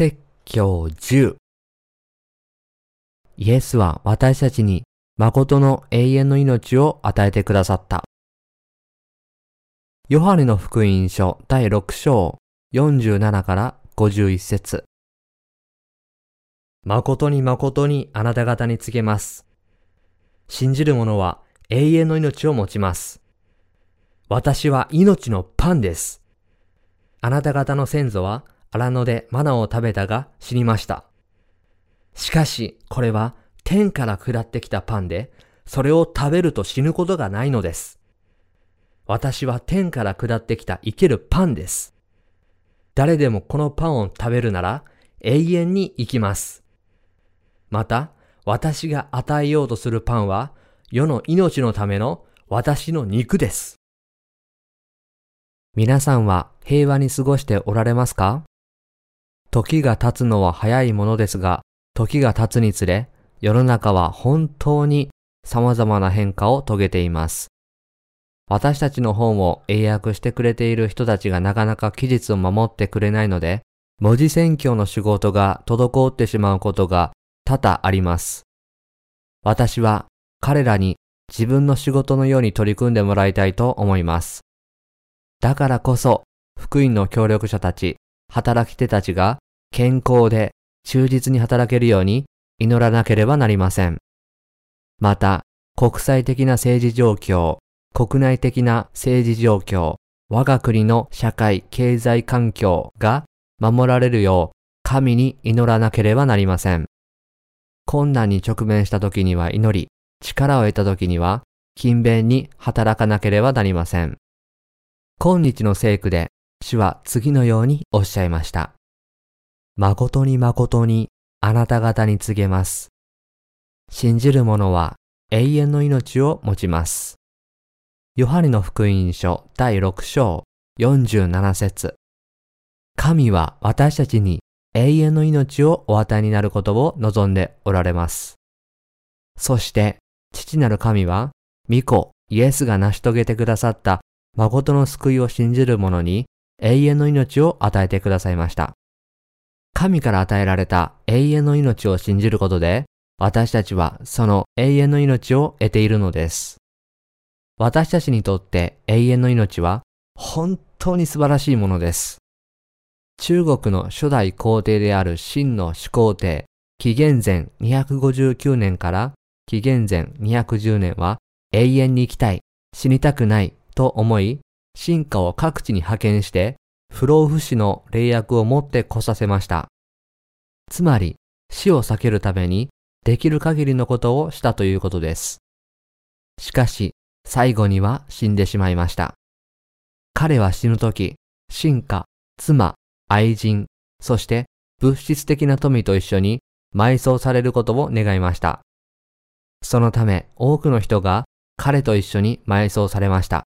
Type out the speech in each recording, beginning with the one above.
説教10イエスは私たちに誠の永遠の命を与えてくださった。ヨハネの福音書第6章47から51節誠に誠にあなた方に告げます。信じる者は永遠の命を持ちます。私は命のパンです。あなた方の先祖は荒野でマナを食べたが死にました。しかし、これは天から下ってきたパンで、それを食べると死ぬことがないのです。私は天から下ってきた生けるパンです。誰でもこのパンを食べるなら永遠に生きます。また、私が与えようとするパンは世の命のための私の肉です。皆さんは平和に過ごしておられますか？時が経つのは早いものですが、時が経つにつれ、世の中は本当に様々な変化を遂げています。私たちの本を英訳してくれている人たちがなかなか期日を守ってくれないので、文字選挙の仕事が滞ってしまうことが多々あります。私は彼らに自分の仕事のように取り組んでもらいたいと思います。だからこそ、福音の協力者たち、働き手たちが健康で忠実に働けるように祈らなければなりません。また、国際的な政治状況、国内的な政治状況、我が国の社会経済環境が守られるよう神に祈らなければなりません。困難に直面した時には祈り、力を得た時には勤勉に働かなければなりません。今日の聖句で主は次のようにおっしゃいました。誠に誠にあなた方に告げます。信じる者は永遠の命を持ちます。ヨハネの福音書第6章47節神は私たちに永遠の命をお与えになることを望んでおられます。そして、父なる神は、御子イエスが成し遂げてくださった誠の救いを信じる者に永遠の命を与えてくださいました。神から与えられた永遠の命を信じることで、私たちはその永遠の命を得ているのです。私たちにとって永遠の命は本当に素晴らしいものです。中国の初代皇帝である秦の始皇帝、紀元前259年から紀元前210年は永遠に生きたい、死にたくないと思い、進化を各地に派遣して、不老不死の霊薬を持って来させました。つまり、死を避けるために、できる限りのことをしたということです。しかし、最後には死んでしまいました。彼は死ぬとき、進化、妻、愛人、そして物質的な富と一緒に埋葬されることを願いました。そのため多くの人が彼と一緒に埋葬されました。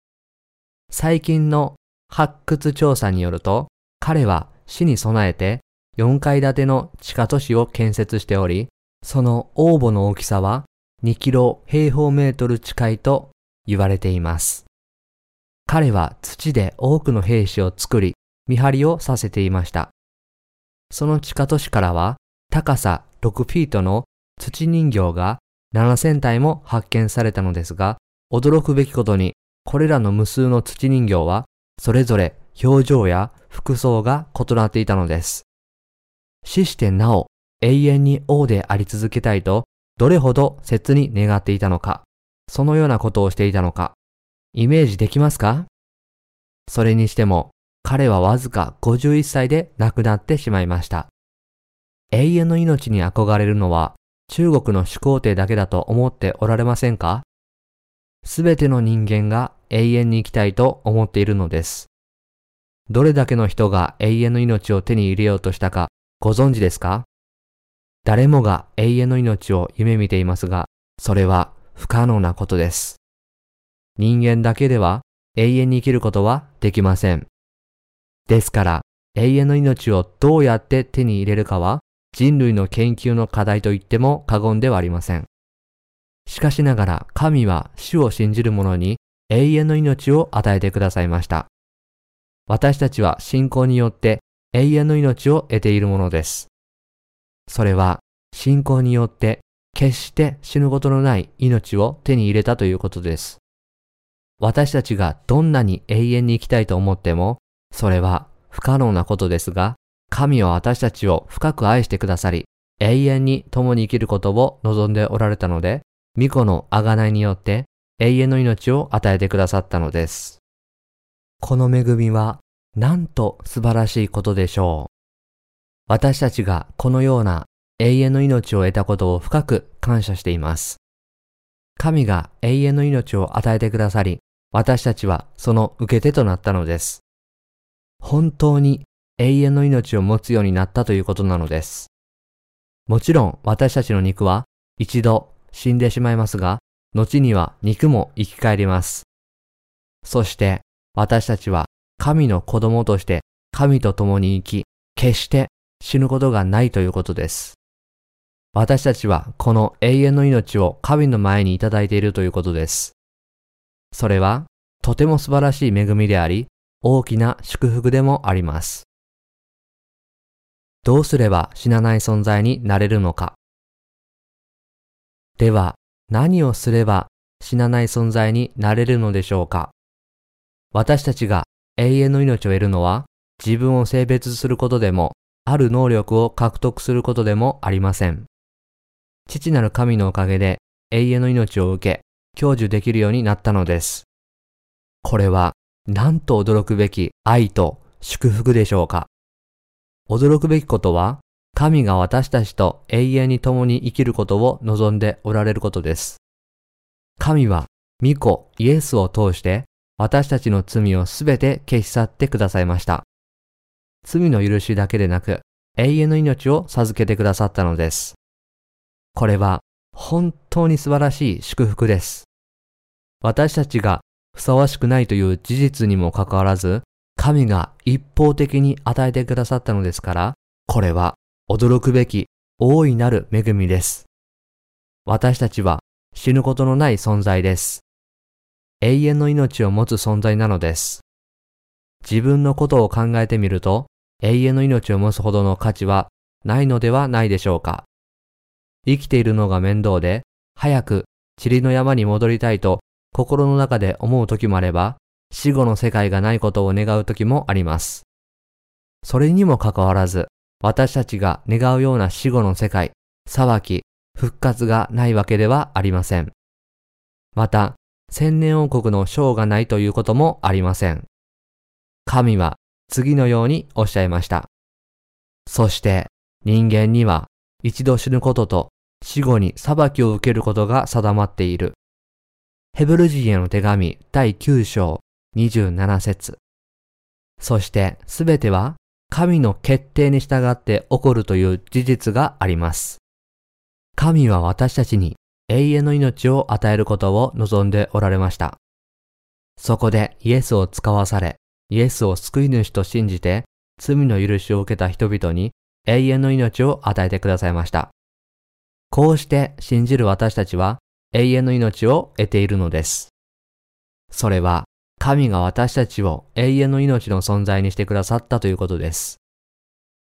最近の発掘調査によると、彼は死に備えて4階建ての地下都市を建設しており、その応募の大きさは2キロ平方メートル近いと言われています。彼は土で多くの兵士を作り、見張りをさせていました。その地下都市からは高さ6フィートの土人形が7000体も発見されたのですが、驚くべきことにこれらの無数の土人形は、それぞれ表情や服装が異なっていたのです。死してなお永遠に王であり続けたいと、どれほど切に願っていたのか、そのようなことをしていたのか、イメージできますか？それにしても、彼はわずか51歳で亡くなってしまいました。永遠の命に憧れるのは中国の始皇帝だけだと思っておられませんか？すべての人間が永遠に生きたいと思っているのです。どれだけの人が永遠の命を手に入れようとしたかご存知ですか？誰もが永遠の命を夢見ていますが、それは不可能なことです。人間だけでは永遠に生きることはできません。ですから、永遠の命をどうやって手に入れるかは人類の研究の課題と言っても過言ではありません。しかしながら神は主を信じる者に永遠の命を与えてくださいました。私たちは信仰によって永遠の命を得ているものです。それは信仰によって決して死ぬことのない命を手に入れたということです。私たちがどんなに永遠に生きたいと思っても、それは不可能なことですが、神は私たちを深く愛してくださり、永遠に共に生きることを望んでおられたので、巫女の贖いによって永遠の命を与えてくださったのです。この恵みは、なんと素晴らしいことでしょう。私たちがこのような永遠の命を得たことを深く感謝しています。神が永遠の命を与えてくださり、私たちはその受け手となったのです。本当に永遠の命を持つようになったということなのです。もちろん私たちの肉は一度死んでしまいますが、後には肉も生き返ります。そして私たちは神の子供として神と共に生き、決して死ぬことがないということです。私たちはこの永遠の命を神の前にいただいているということです。それはとても素晴らしい恵みであり、大きな祝福でもあります。どうすれば死なない存在になれるのか。では、何をすれば死なない存在になれるのでしょうか？私たちが永遠の命を得るのは自分を性別することでも、ある能力を獲得することでもありません。父なる神のおかげで永遠の命を受け、享受できるようになったのです。これは、なんと驚くべき愛と祝福でしょうか？驚くべきことは、神が私たちと永遠に共に生きることを望んでおられることです。神は、御子イエスを通して私たちの罪をすべて消し去ってくださいました。罪の許しだけでなく、永遠の命を授けてくださったのです。これは本当に素晴らしい祝福です。私たちがふさわしくないという事実にもかかわらず、神が一方的に与えてくださったのですから、これは驚くべき大いなる恵みです。私たちは死ぬことのない存在です。永遠の命を持つ存在なのです。自分のことを考えてみると、永遠の命を持つほどの価値はないのではないでしょうか。生きているのが面倒で、早く塵の山に戻りたいと心の中で思う時もあれば、死後の世界がないことを願う時もあります。それにもかかわらず、私たちが願うような死後の世界、裁き、復活がないわけではありません。また、千年王国の章がないということもありません。神は次のようにおっしゃいました。そして人間には一度死ぬことと死後に裁きを受けることが定まっている。ヘブル人への手紙第9章27節そしてすべては神の決定に従って起こるという事実があります。神は私たちに永遠の命を与えることを望んでおられました。そこでイエスを使わされ、イエスを救い主と信じて罪の許しを受けた人々に永遠の命を与えてくださいました。こうして信じる私たちは永遠の命を得ているのです。それは神が私たちを永遠の命の存在にしてくださったということです。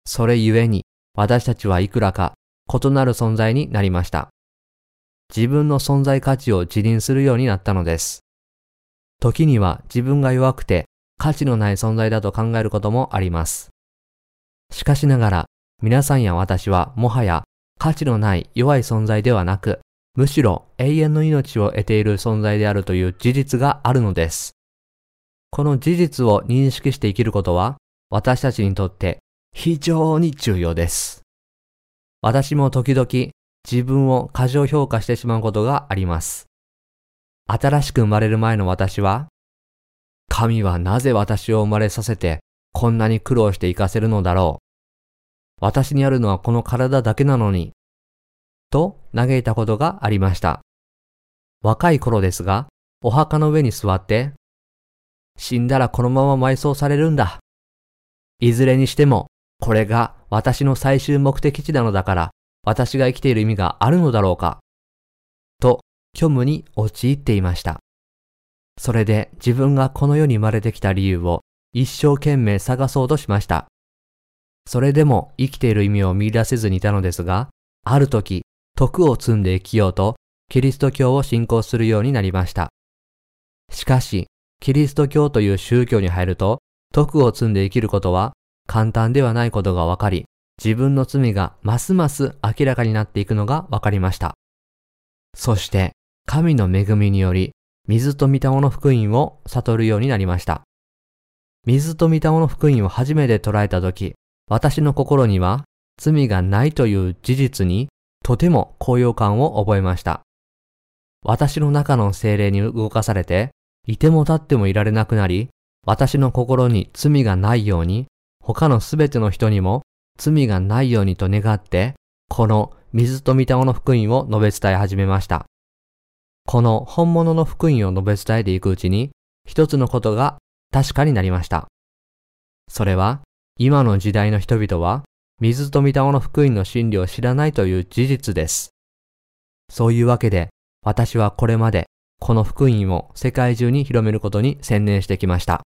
それゆえに私たちはいくらか異なる存在になりました。自分の存在価値を自認するようになったのです。時には自分が弱くて価値のない存在だと考えることもあります。しかしながら皆さんや私はもはや価値のない弱い存在ではなく、むしろ永遠の命を得ている存在であるという事実があるのです。この事実を認識して生きることは私たちにとって非常に重要です。私も時々自分を過剰評価してしまうことがあります。新しく生まれる前の私は、神はなぜ私を生まれさせてこんなに苦労して生かせるのだろう。私にあるのはこの体だけなのに、と嘆いたことがありました。若い頃ですが、お墓の上に座って、死んだらこのまま埋葬されるんだ。いずれにしても、これが私の最終目的地なのだから、私が生きている意味があるのだろうかと虚無に陥っていました。それで自分がこの世に生まれてきた理由を一生懸命探そうとしました。それでも生きている意味を見出せずにいたのですが、ある時、徳を積んで生きようと、キリスト教を信仰するようになりました。しかし、キリスト教という宗教に入ると、徳を積んで生きることは簡単ではないことが分かり、自分の罪がますます明らかになっていくのが分かりました。そして、神の恵みにより、水と御霊の福音を悟るようになりました。水と御霊の福音を初めて捉えたとき、私の心には罪がないという事実にとても高揚感を覚えました。私の中の精霊に動かされて、いても立ってもいられなくなり、私の心に罪がないように、他のすべての人にも罪がないようにと願って、この水と御霊の福音を述べ伝え始めました。この本物の福音を述べ伝えていくうちに、一つのことが確かになりました。それは、今の時代の人々は、水と御霊の福音の真理を知らないという事実です。そういうわけで、私はこれまで、この福音を世界中に広めることに専念してきました。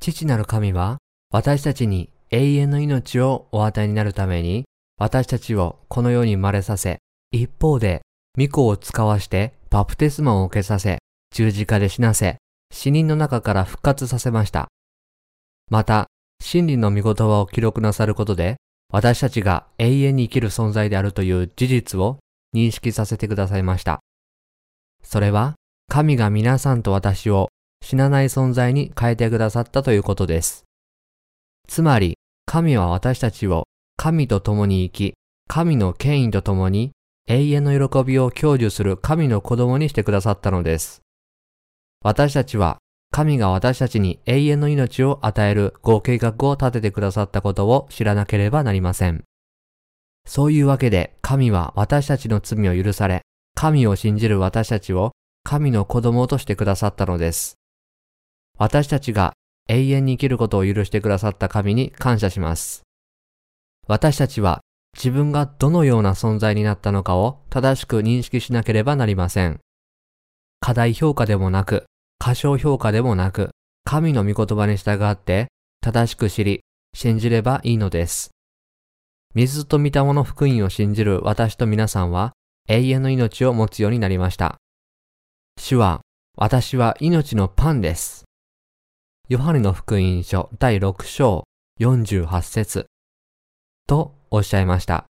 父なる神は、私たちに永遠の命をお与えになるために、私たちをこの世に生まれさせ、一方で、御子を使わしてバプテスマを受けさせ、十字架で死なせ、死人の中から復活させました。また、真理の御言葉を記録なさることで、私たちが永遠に生きる存在であるという事実を認識させてくださいました。それは、神が皆さんと私を死なない存在に変えてくださったということです。つまり、神は私たちを神と共に生き、神の権威と共に永遠の喜びを享受する神の子供にしてくださったのです。私たちは神が私たちに永遠の命を与えるご計画を立ててくださったことを知らなければなりません。そういうわけで神は私たちの罪を許され、神を信じる私たちを神の子供としてくださったのです。私たちが永遠に生きることを許してくださった神に感謝します。私たちは自分がどのような存在になったのかを正しく認識しなければなりません。過大評価でもなく、過小評価でもなく、神の御言葉に従って正しく知り、信じればいいのです。水と御霊の福音を信じる私と皆さんは永遠の命を持つようになりました。主は、私は命のパンです。ヨハネの福音書第6章48節とおっしゃいました。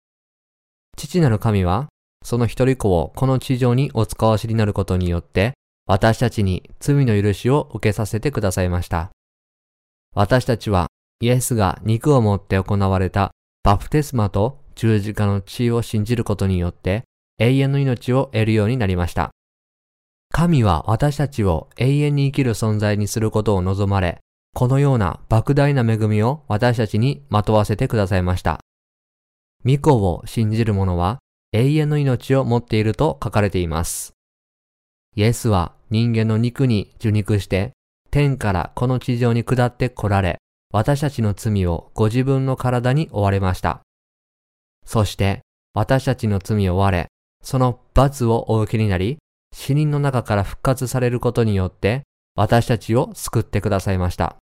父なる神は、その一人子をこの地上にお使わしになることによって、私たちに罪の許しを受けさせてくださいました。私たちは、イエスが肉を持って行われたバプテスマと十字架の血を信じることによって、永遠の命を得るようになりました。神は私たちを永遠に生きる存在にすることを望まれ、このような莫大な恵みを私たちにまとわせてくださいました。御子を信じる者は永遠の命を持っていると書かれています。イエスは人間の肉に受肉して、天からこの地上に下って来られ、私たちの罪をご自分の体に追われました。そして私たちの罪を追われ、その罰をお受けになり、死人の中から復活されることによって、私たちを救ってくださいました。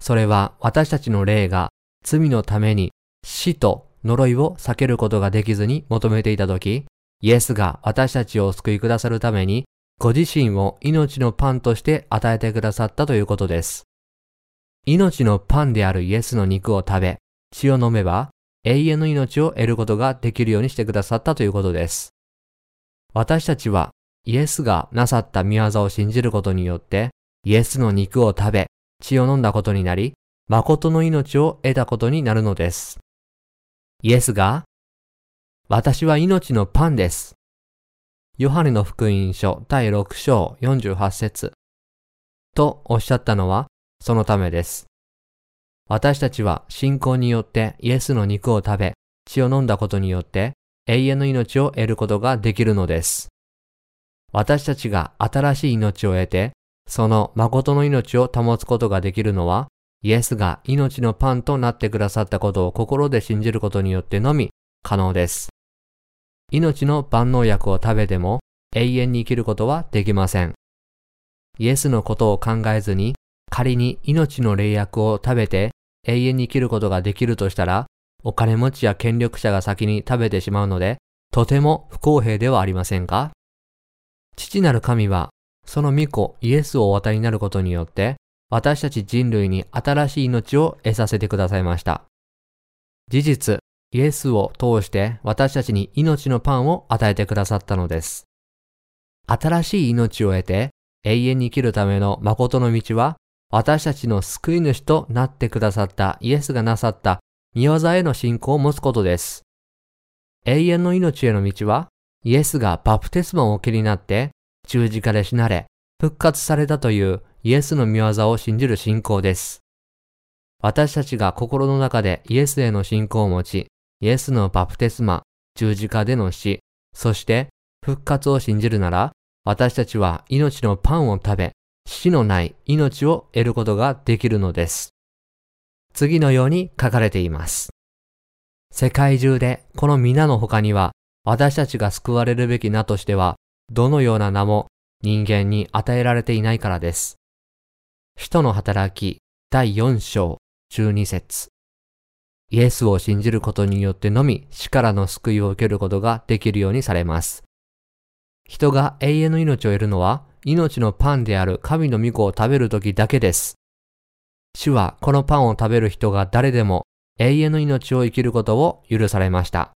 それは私たちの霊が罪のために死と呪いを避けることができずに求めていたとき、イエスが私たちを救いくださるために、ご自身を命のパンとして与えてくださったということです。命のパンであるイエスの肉を食べ、血を飲めば、永遠の命を得ることができるようにしてくださったということです。私たちはイエスがなさった見業を信じることによって、イエスの肉を食べ、血を飲んだことになり、誠の命を得たことになるのです。イエスが、私は命のパンです。ヨハネの福音書第6章48節とおっしゃったのはそのためです。私たちは信仰によってイエスの肉を食べ、血を飲んだことによって永遠の命を得ることができるのです。私たちが新しい命を得て、その誠の命を保つことができるのは、イエスが命のパンとなってくださったことを心で信じることによってのみ可能です。命の万能薬を食べても永遠に生きることはできません。イエスのことを考えずに仮に命の霊薬を食べて永遠に生きることができるとしたら、お金持ちや権力者が先に食べてしまうので、とても不公平ではありませんか？父なる神は、その御子イエスをお渡りになることによって、私たち人類に新しい命を得させてくださいました。事実、イエスを通して私たちに命のパンを与えてくださったのです。新しい命を得て永遠に生きるための誠の道は私たちの救い主となってくださったイエスがなさった見業への信仰を持つことです。永遠の命への道はイエスがバプテスマをお受けになって十字架で死なれ復活されたというイエスの見業を信じる信仰です。私たちが心の中でイエスへの信仰を持ち、イエスのバプテスマ、十字架での死、そして復活を信じるなら、私たちは命のパンを食べ、死のない命を得ることができるのです。次のように書かれています。世界中でこの皆の他には、私たちが救われるべき名としては、どのような名も人間に与えられていないからです。使徒の働き第4章12節イエスを信じることによってのみ死からの救いを受けることができるようにされます。人が永遠の命を得るのは命のパンである神の御子を食べるときだけです。主はこのパンを食べる人が誰でも永遠の命を生きることを許されました。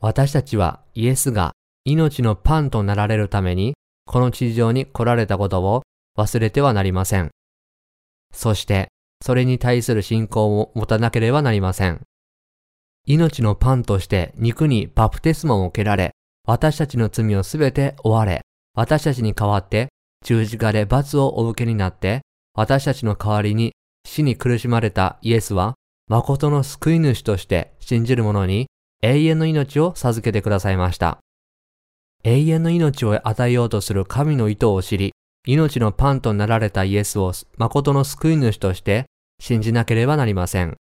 私たちはイエスが命のパンとなられるためにこの地上に来られたことを忘れてはなりません。そしてそれに対する信仰を持たなければなりません。命のパンとして肉にバプテスマを受けられ、私たちの罪をすべて追われ、私たちに代わって十字架で罰をお受けになって、私たちの代わりに死に苦しまれたイエスは、誠の救い主として信じる者に永遠の命を授けてくださいました。永遠の命を与えようとする神の意図を知り、命のパンとなられたイエスを誠の救い主として信じなければなりません。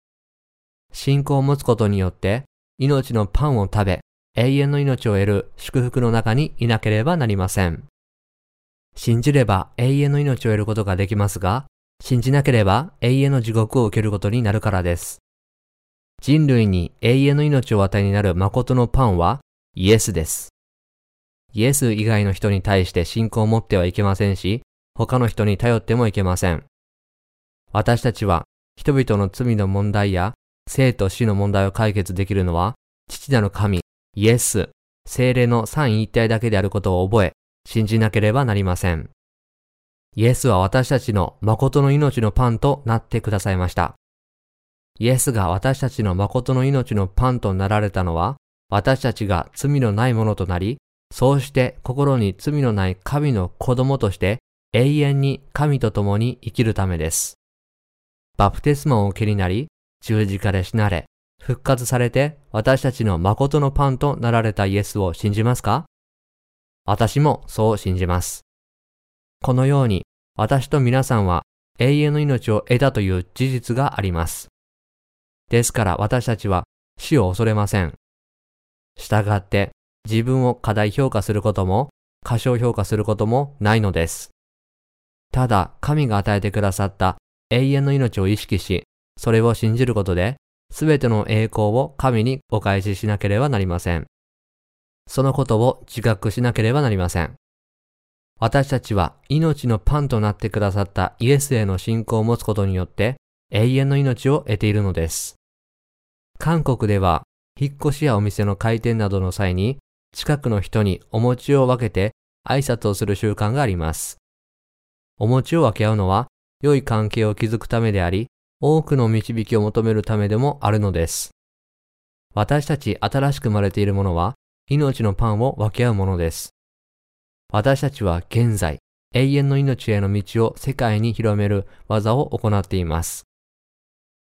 信仰を持つことによって命のパンを食べ永遠の命を得る祝福の中にいなければなりません。信じれば永遠の命を得ることができますが、信じなければ永遠の地獄を受けることになるからです。人類に永遠の命を与えになる誠のパンはイエスです。イエス以外の人に対して信仰を持ってはいけませんし、他の人に頼ってもいけません。私たちは人々の罪の問題や生と死の問題を解決できるのは、父なる神、イエス、精霊の三位一体だけであることを覚え、信じなければなりません。イエスは私たちの誠の命のパンとなってくださいました。イエスが私たちの誠の命のパンとなられたのは、私たちが罪のないものとなり、そうして心に罪のない神の子供として永遠に神と共に生きるためです。バプテスマを受けになり、十字架で死なれ、復活されて私たちの誠のパンとなられたイエスを信じますか？私もそう信じます。このように私と皆さんは永遠の命を得たという事実があります。ですから私たちは死を恐れません。従って自分を過大評価することも、過小評価することもないのです。ただ、神が与えてくださった永遠の命を意識し、それを信じることで、すべての栄光を神にお返ししなければなりません。そのことを自覚しなければなりません。私たちは命のパンとなってくださったイエスへの信仰を持つことによって永遠の命を得ているのです。韓国では引っ越しやお店の開店などの際に近くの人にお餅を分けて挨拶をする習慣があります。お餅を分け合うのは良い関係を築くためであり、多くの導きを求めるためでもあるのです。私たち新しく生まれているものは命のパンを分け合うものです。私たちは現在、永遠の命への道を世界に広める技を行っています。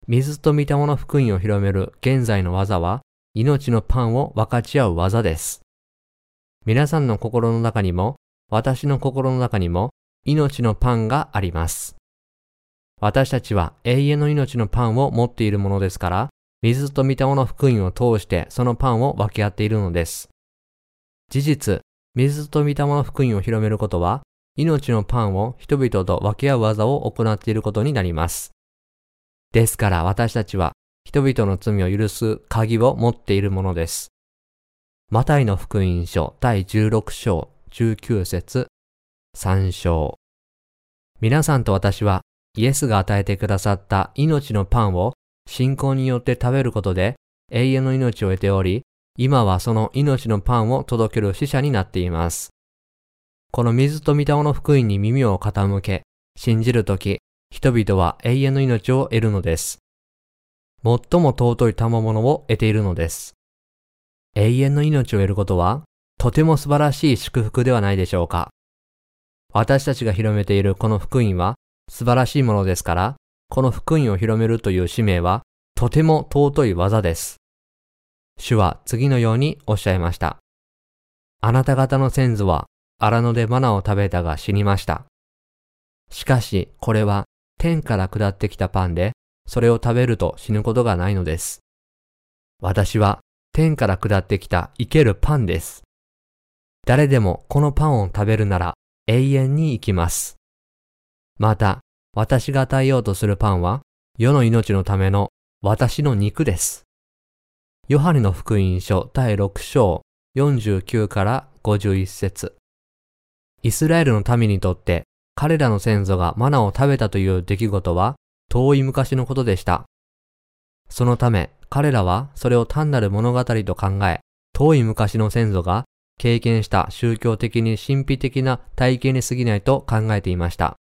水と御霊の福音を広める現在の技は、命のパンを分かち合う技です。皆さんの心の中にも、私の心の中にも、命のパンがあります。私たちは永遠の命のパンを持っているものですから、水と御霊の福音を通してそのパンを分け合っているのです。事実、水と御霊の福音を広めることは、命のパンを人々と分け合う技を行っていることになります。ですから私たちは人々の罪を許す鍵を持っているものです。マタイの福音書第16章19節3章皆さんと私はイエスが与えてくださった命のパンを信仰によって食べることで永遠の命を得ており、今はその命のパンを届ける死者になっています。この水と御霊の福音に耳を傾け、信じるとき、人々は永遠の命を得るのです。最も尊い賜物を得ているのです。永遠の命を得ることは、とても素晴らしい祝福ではないでしょうか。私たちが広めているこの福音は素晴らしいものですから、この福音を広めるという使命はとても尊い技です。主は次のようにおっしゃいました。あなた方の先祖は荒野でマナを食べたが死にました。しかしこれは天から下ってきたパンで、それを食べると死ぬことがないのです。私は天から下ってきた生けるパンです。誰でもこのパンを食べるなら永遠に生きます。また、私が与えようとするパンは、世の命のための私の肉です。ヨハネの福音書第6章49から51節イスラエルの民にとって彼らの先祖がマナを食べたという出来事は遠い昔のことでした。そのため彼らはそれを単なる物語と考え、遠い昔の先祖が経験した宗教的に神秘的な体験に過ぎないと考えていました。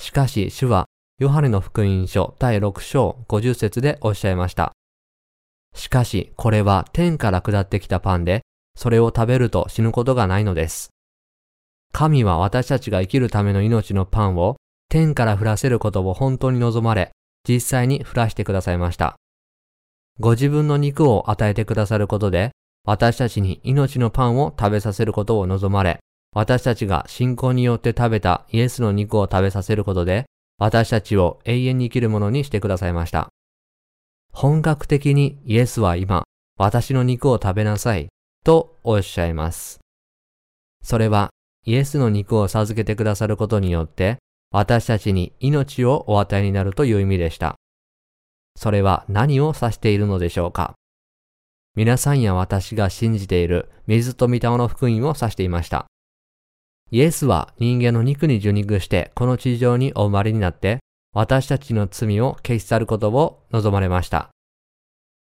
しかし主はヨハネの福音書第6章50節でおっしゃいました。しかしこれは天から下ってきたパンで、それを食べると死ぬことがないのです。神は私たちが生きるための命のパンを天から降らせることを本当に望まれ、実際に降らしてくださいました。ご自分の肉を与えてくださることで、私たちに命のパンを食べさせることを望まれ、私たちが信仰によって食べたイエスの肉を食べさせることで、私たちを永遠に生きるものにしてくださいました。本格的にイエスは今、私の肉を食べなさい、とおっしゃいます。それは、イエスの肉を授けてくださることによって、私たちに命をお与えになるという意味でした。それは何を指しているのでしょうか皆さんや私が信じている水と御霊の福音を指していました。イエスは人間の肉に受肉してこの地上にお生まれになって私たちの罪を消し去ることを望まれました。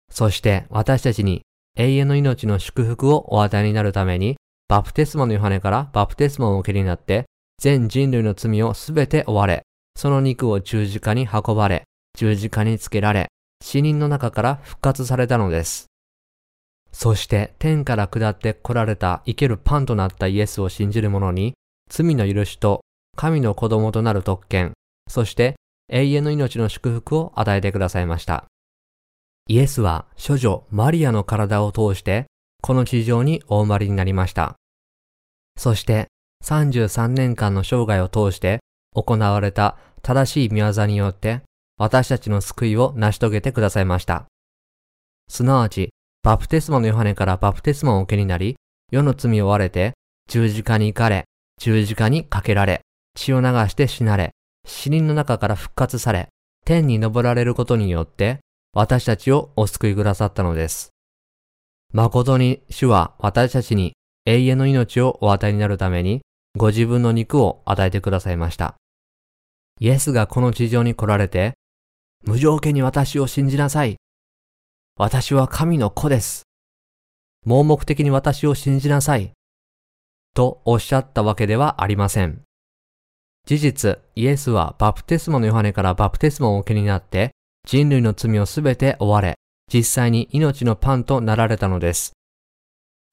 そして私たちに永遠の命の祝福をお与えになるためにバプテスマのヨハネからバプテスマを受けになって全人類の罪をすべて追われ、その肉を十字架に運ばれ、十字架につけられ、死人の中から復活されたのです。そして天から下って来られた生けるパンとなったイエスを信じる者に、罪の許しと神の子供となる特権、そして永遠の命の祝福を与えてくださいました。イエスは処女マリアの体を通して、この地上にお生まれになりました。そして33年間の生涯を通して行われた正しい見業によって私たちの救いを成し遂げてくださいました。すなわちバプテスマのヨハネからバプテスマを受けになり、世の罪を割れて、十字架に行かれ、十字架にかけられ、血を流して死なれ、死人の中から復活され、天に昇られることによって、私たちをお救いくださったのです。誠に主は私たちに永遠の命をお与えになるために、ご自分の肉を与えてくださいました。イエスがこの地上に来られて、無条件に私を信じなさい私は神の子です。盲目的に私を信じなさい。とおっしゃったわけではありません。事実、イエスはバプテスマのヨハネからバプテスマを受けになって、人類の罪をすべて追われ、実際に命のパンとなられたのです。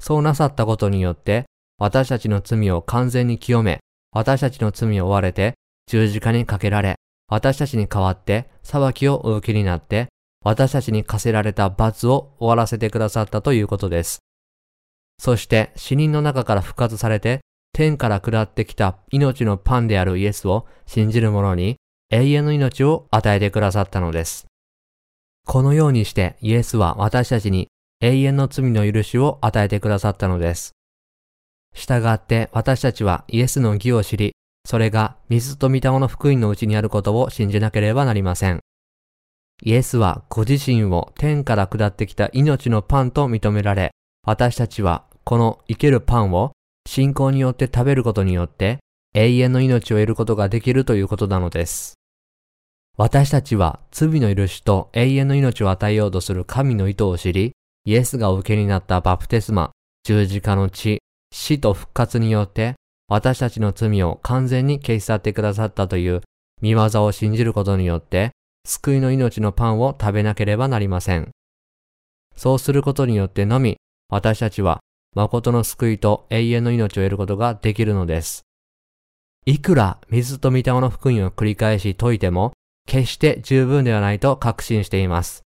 そうなさったことによって、私たちの罪を完全に清め、私たちの罪を追われて、十字架にかけられ、私たちに代わって裁きを受けになって、私たちに課せられた罰を終わらせてくださったということです。そして死人の中から復活されて天から下ってきた命のパンであるイエスを信じる者に永遠の命を与えてくださったのです。このようにしてイエスは私たちに永遠の罪の許しを与えてくださったのです。従って私たちはイエスの義を知り、それが水と御霊の福音のうちにあることを信じなければなりません。イエスはご自身を天から下ってきた命のパンと認められ、私たちはこの生けるパンを信仰によって食べることによって永遠の命を得ることができるということなのです。私たちは罪の許しと永遠の命を与えようとする神の意図を知り、イエスがお受けになったバプテスマ、十字架の血、死と復活によって私たちの罪を完全に消し去ってくださったという見業を信じることによって救いの命のパンを食べなければなりません。そうすることによってのみ私たちは誠の救いと永遠の命を得ることができるのです。いくら水と御霊の福音を繰り返し説いても決して十分ではないと確信しています。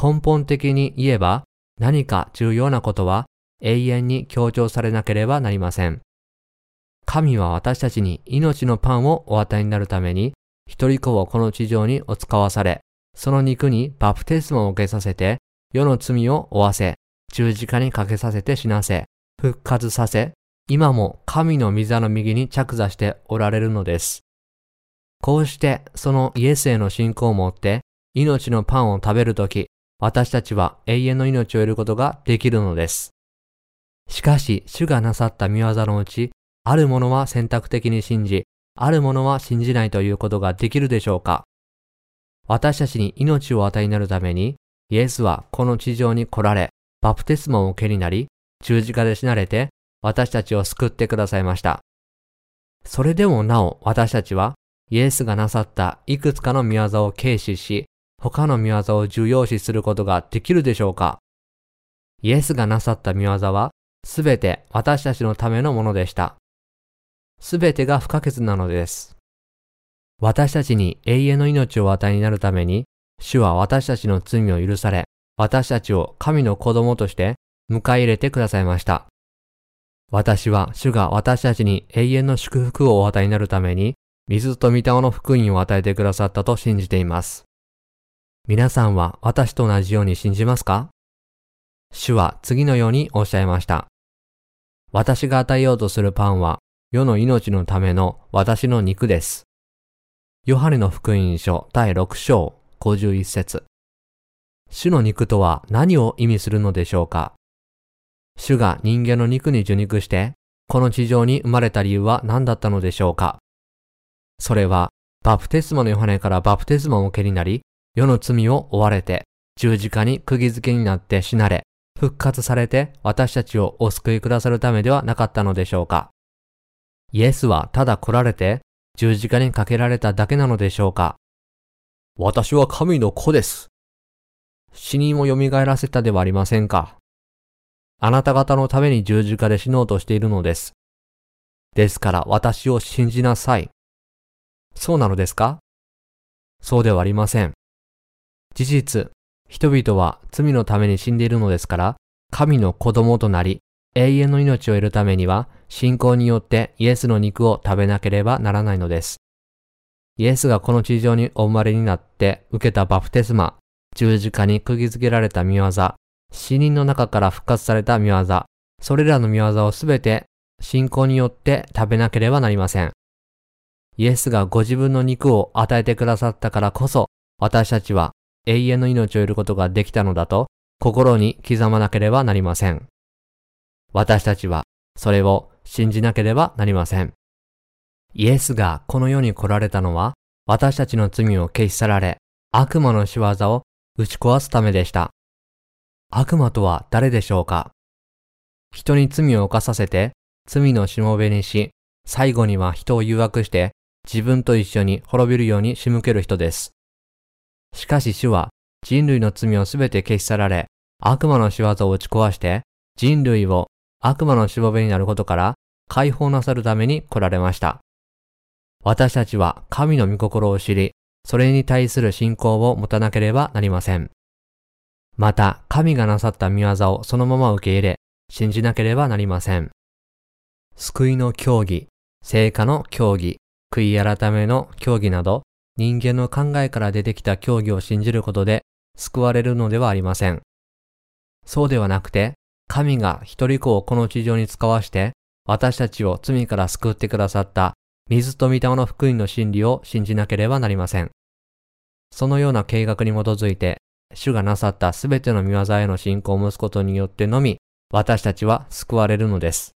根本的に言えば何か重要なことは永遠に強調されなければなりません。神は私たちに命のパンをお与えになるために一人子をこの地上にお使わされ、その肉にバプテスマを受けさせて世の罪を負わせ、十字架にかけさせて死なせ、復活させ、今も神の御座の右に着座しておられるのです。こうしてそのイエスへの信仰を持って命のパンを食べるとき、私たちは永遠の命を得ることができるのです。しかし、主がなさった見業のうち、あるものは選択的に信じ、あるものは信じないということができるでしょうか？私たちに命を与えになるために、イエスはこの地上に来られ、バプテスマを受けになり、十字架で死なれて、私たちを救ってくださいました。それでもなお私たちはイエスがなさったいくつかの見業を軽視し、他の見業を重要視することができるでしょうか？イエスがなさった見業は、すべて私たちのためのものでした。すべてが不可欠なのです。私たちに永遠の命を与えになるために、主は私たちの罪を許され、私たちを神の子供として迎え入れてくださいました。私は主が私たちに永遠の祝福をお与えになるために、水と御霊の福音を与えてくださったと信じています。皆さんは私と同じように信じますか？主は次のようにおっしゃいました。私が与えようとするパンは世の命のための私の肉です。ヨハネの福音書第6章51節。主の肉とは何を意味するのでしょうか？主が人間の肉に受肉して、この地上に生まれた理由は何だったのでしょうか？それは、バプテスマのヨハネからバプテスマを受けになり、世の罪を追われて、十字架に釘付けになって死なれ、復活されて私たちをお救いくださるためではなかったのでしょうか？イエスはただ来られて十字架にかけられただけなのでしょうか私は神の子です。死人を蘇らせたではありませんかあなた方のために十字架で死のうとしているのです。ですから私を信じなさい。そうなのですか？そうではありません。事実、人々は罪のために死んでいるのですから、神の子供となり、永遠の命を得るためには、信仰によってイエスの肉を食べなければならないのです。イエスがこの地上にお生まれになって受けたバプテスマ、十字架に釘付けられた見業、死人の中から復活された見業、それらの見業をすべて信仰によって食べなければなりません。イエスがご自分の肉を与えてくださったからこそ、私たちは永遠の命を得ることができたのだと心に刻まなければなりません。私たちはそれを信じなければなりません。イエスがこの世に来られたのは私たちの罪を消し去られ悪魔の仕業を打ち壊すためでした。悪魔とは誰でしょうか？人に罪を犯させて罪のしもべにし、最後には人を誘惑して自分と一緒に滅びるように仕向ける人です。しかし主は人類の罪をすべて消し去られ、悪魔の仕業を打ち壊して人類を悪魔のしもべになることから解放なさるために来られました。私たちは神の御心を知り、それに対する信仰を持たなければなりません。また、神がなさった見業をそのまま受け入れ、信じなければなりません。救いの教義、成果の教義、悔い改めの教義など、人間の考えから出てきた教義を信じることで救われるのではありません。そうではなくて、神が一人子をこの地上に使わして、私たちを罪から救ってくださった水と御霊の福音の真理を信じなければなりません。そのような計画に基づいて、主がなさったすべての見業への信仰を持つことによってのみ、私たちは救われるのです。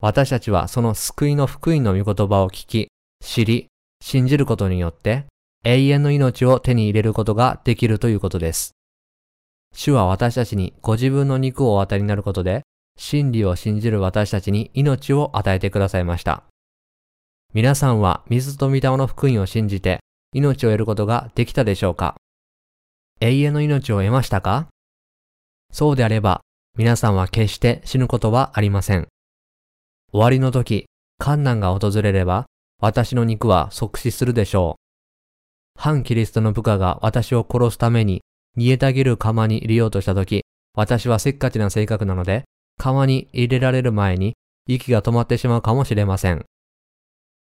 私たちはその救いの福音の御言葉を聞き、知り、信じることによって、永遠の命を手に入れることができるということです。主は私たちにご自分の肉をお与えになることで、真理を信じる私たちに命を与えてくださいました。皆さんは水と御霊の福音を信じて命を得ることができたでしょうか？永遠の命を得ましたか？そうであれば、皆さんは決して死ぬことはありません。終わりの時、困難が訪れれば、私の肉は即死するでしょう。反キリストの部下が私を殺すために煮えたぎる釜に入れようとした時、私はせっかちな性格なので、釜に入れられる前に息が止まってしまうかもしれません。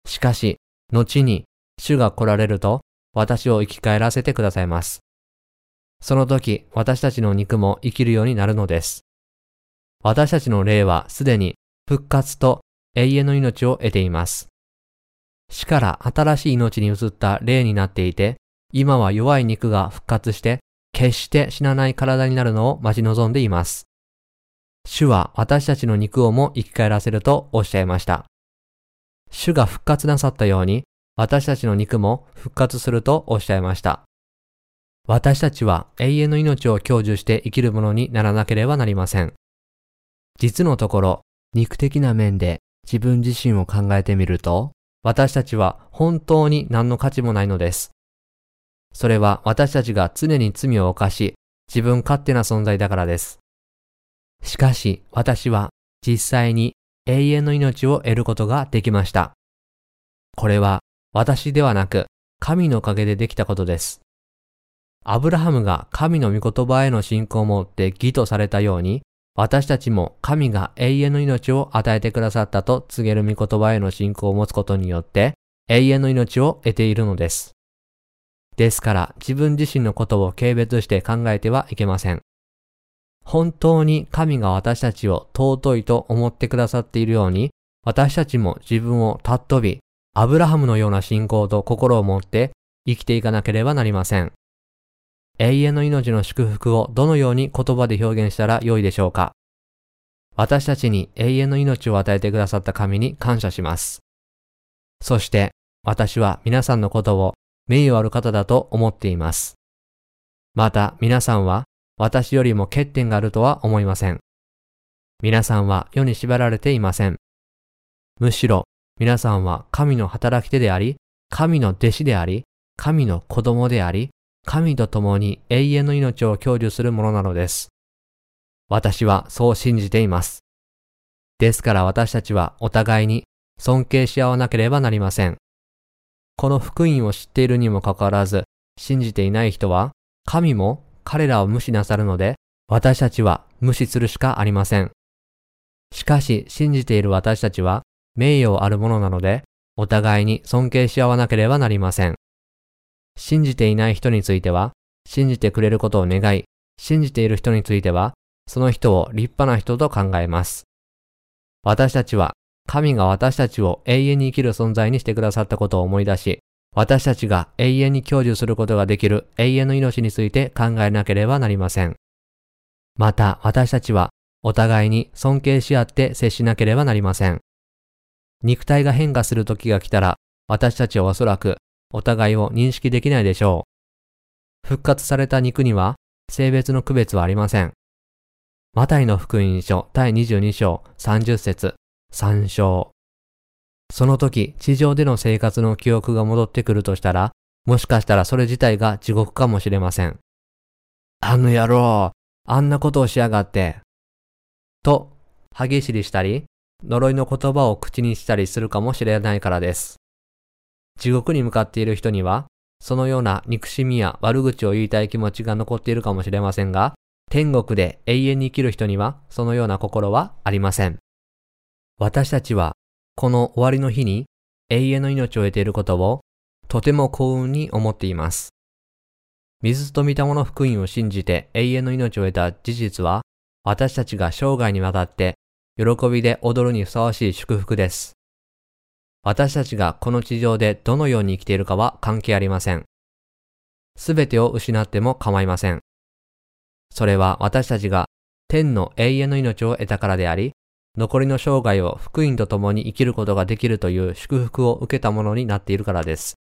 しかし、後に主が来られると私を生き返らせてくださいます。その時、私たちの肉も生きるようになるのです。私たちの霊はすでに復活と永遠の命を得ています。死から新しい命に移った霊になっていて、今は弱い肉が復活して決して死なない体になるのを待ち望んでいます。主は私たちの肉をも生き返らせるとおっしゃいました。主が復活なさったように、私たちの肉も復活するとおっしゃいました。私たちは永遠の命を享受して生きるものにならなければなりません。実のところ、肉的な面で自分自身を考えてみると、私たちは本当に何の価値もないのです。それは私たちが常に罪を犯し、自分勝手な存在だからです。しかし私は実際に永遠の命を得ることができました。これは私ではなく神のおかげでできたことです。アブラハムが神の御言葉への信仰を持って義とされたように、私たちも神が永遠の命を与えてくださったと告げる御言葉への信仰を持つことによって永遠の命を得ているのです。ですから自分自身のことを軽蔑して考えてはいけません。本当に神が私たちを尊いと思ってくださっているように、私たちも自分を尊び、アブラハムのような信仰と心を持って生きていかなければなりません。永遠の命の祝福をどのように言葉で表現したらよいでしょうか私たちに永遠の命を与えてくださった神に感謝します。そして私は皆さんのことを名誉ある方だと思っています。また皆さんは私よりも欠点があるとは思いません。皆さんは世に縛られていません。むしろ皆さんは神の働き手であり、神の弟子であり、神の子供であり、神と共に永遠の命を享受するものなのです。私はそう信じています。ですから私たちはお互いに尊敬し合わなければなりません。この福音を知っているにもかかわらず、信じていない人は、神も彼らを無視なさるので、私たちは無視するしかありません。しかし信じている私たちは名誉あるものなので、お互いに尊敬し合わなければなりません。信じていない人については、信じてくれることを願い、信じている人については、その人を立派な人と考えます。私たちは、神が私たちを永遠に生きる存在にしてくださったことを思い出し、私たちが永遠に享受することができる永遠の命について考えなければなりません。また私たちはお互いに尊敬し合って接しなければなりません。肉体が変化する時が来たら私たちはおそらくお互いを認識できないでしょう。復活された肉には性別の区別はありません。マタイの福音書第22章30節3章。その時、地上での生活の記憶が戻ってくるとしたら、もしかしたらそれ自体が地獄かもしれません。あの野郎、あんなことをしやがって。と、歯ぎしりしたり、呪いの言葉を口にしたりするかもしれないからです。地獄に向かっている人には、そのような憎しみや悪口を言いたい気持ちが残っているかもしれませんが、天国で永遠に生きる人にはそのような心はありません。私たちはこの終わりの日に永遠の命を得ていることをとても幸運に思っています。水と御霊の福音を信じて永遠の命を得た事実は私たちが生涯にわたって喜びで踊るにふさわしい祝福です。私たちがこの地上でどのように生きているかは関係ありません。すべてを失っても構いません。それは私たちが天の永遠の命を得たからであり、残りの生涯を福音と共に生きることができるという祝福を受けたものになっているからです。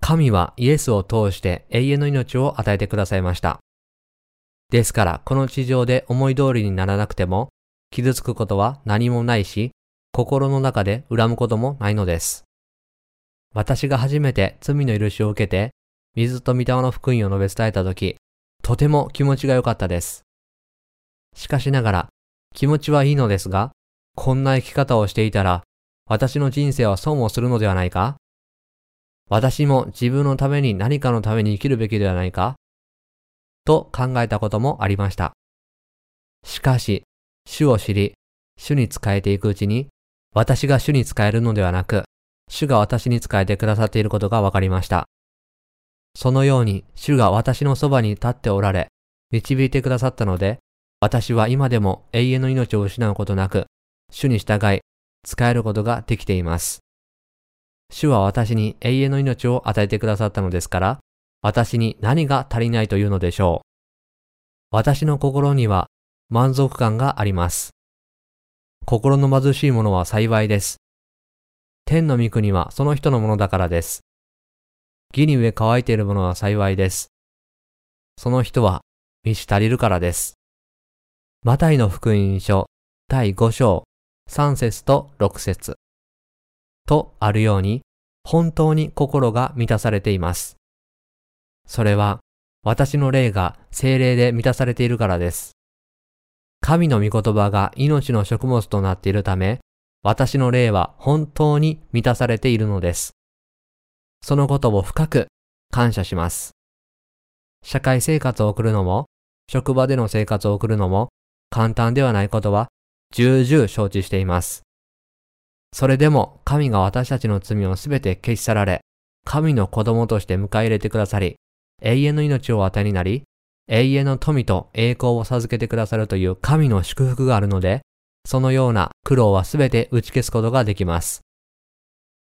神はイエスを通して永遠の命を与えてくださいました。ですからこの地上で思い通りにならなくても傷つくことは何もないし、心の中で恨むこともないのです。私が初めて罪の許しを受けて、水と御霊の福音を述べ伝えたとき、とても気持ちが良かったです。しかしながら、気持ちはいいのですが、こんな生き方をしていたら、私の人生は損をするのではないか？私も自分のために何かのために生きるべきではないか？と考えたこともありました。しかし、主を知り、主に仕えていくうちに、私が主に仕えるのではなく、主が私に仕えてくださっていることが分かりました。そのように主が私のそばに立っておられ、導いてくださったので、私は今でも永遠の命を失うことなく、主に従い、使えることができています。主は私に永遠の命を与えてくださったのですから、私に何が足りないというのでしょう。私の心には満足感があります。心の貧しい者は幸いです。天の御国はその人のものだからです。義に上乾いている者は幸いです。その人は満ち足りるからです。マタイの福音書第5章3節と6節とあるように本当に心が満たされています。それは私の霊が精霊で満たされているからです。神の御言葉が命の食物となっているため、私の霊は本当に満たされているのです。そのことを深く感謝します。社会生活を送るのも、職場での生活を送るのも、簡単ではないことは重々承知しています。それでも神が私たちの罪をすべて消し去られ、神の子供として迎え入れてくださり、永遠の命を与えになり、永遠の富と栄光を授けてくださるという神の祝福があるので、そのような苦労はすべて打ち消すことができます。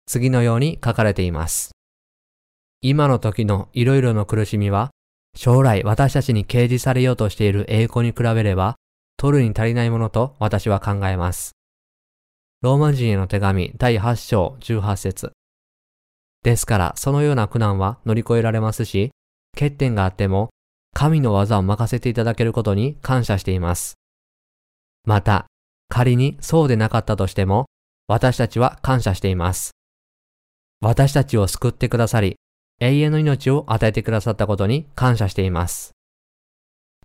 次のように書かれています。今の時のいろいろの苦しみは、将来私たちに掲示されようとしている栄光に比べれば、取るに足りないものと私は考えます。ローマ人への手紙第8章18節ですから、そのような苦難は乗り越えられますし、欠点があっても、神の技を任せていただけることに感謝しています。また、仮にそうでなかったとしても、私たちは感謝しています。私たちを救ってくださり、永遠の命を与えてくださったことに感謝しています。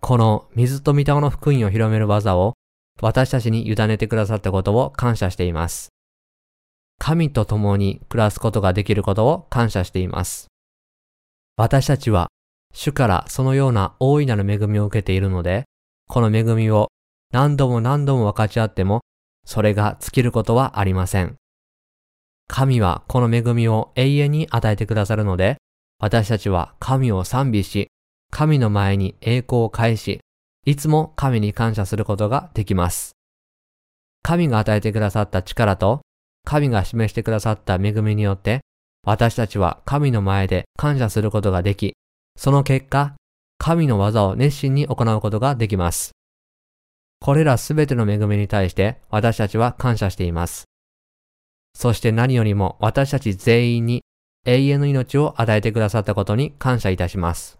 この水と御霊の福音を広める技を私たちに委ねてくださったことを感謝しています。神と共に暮らすことができることを感謝しています。私たちは主からそのような大いなる恵みを受けているので、この恵みを何度も何度も分かち合っても、それが尽きることはありません。神はこの恵みを永遠に与えてくださるので、私たちは神を賛美し、神の前に栄光を返し、いつも神に感謝することができます。神が与えてくださった力と、神が示してくださった恵みによって、私たちは神の前で感謝することができ、その結果、神の技を熱心に行うことができます。これらすべての恵みに対して私たちは感謝しています。そして何よりも私たち全員に永遠の命を与えてくださったことに感謝いたします。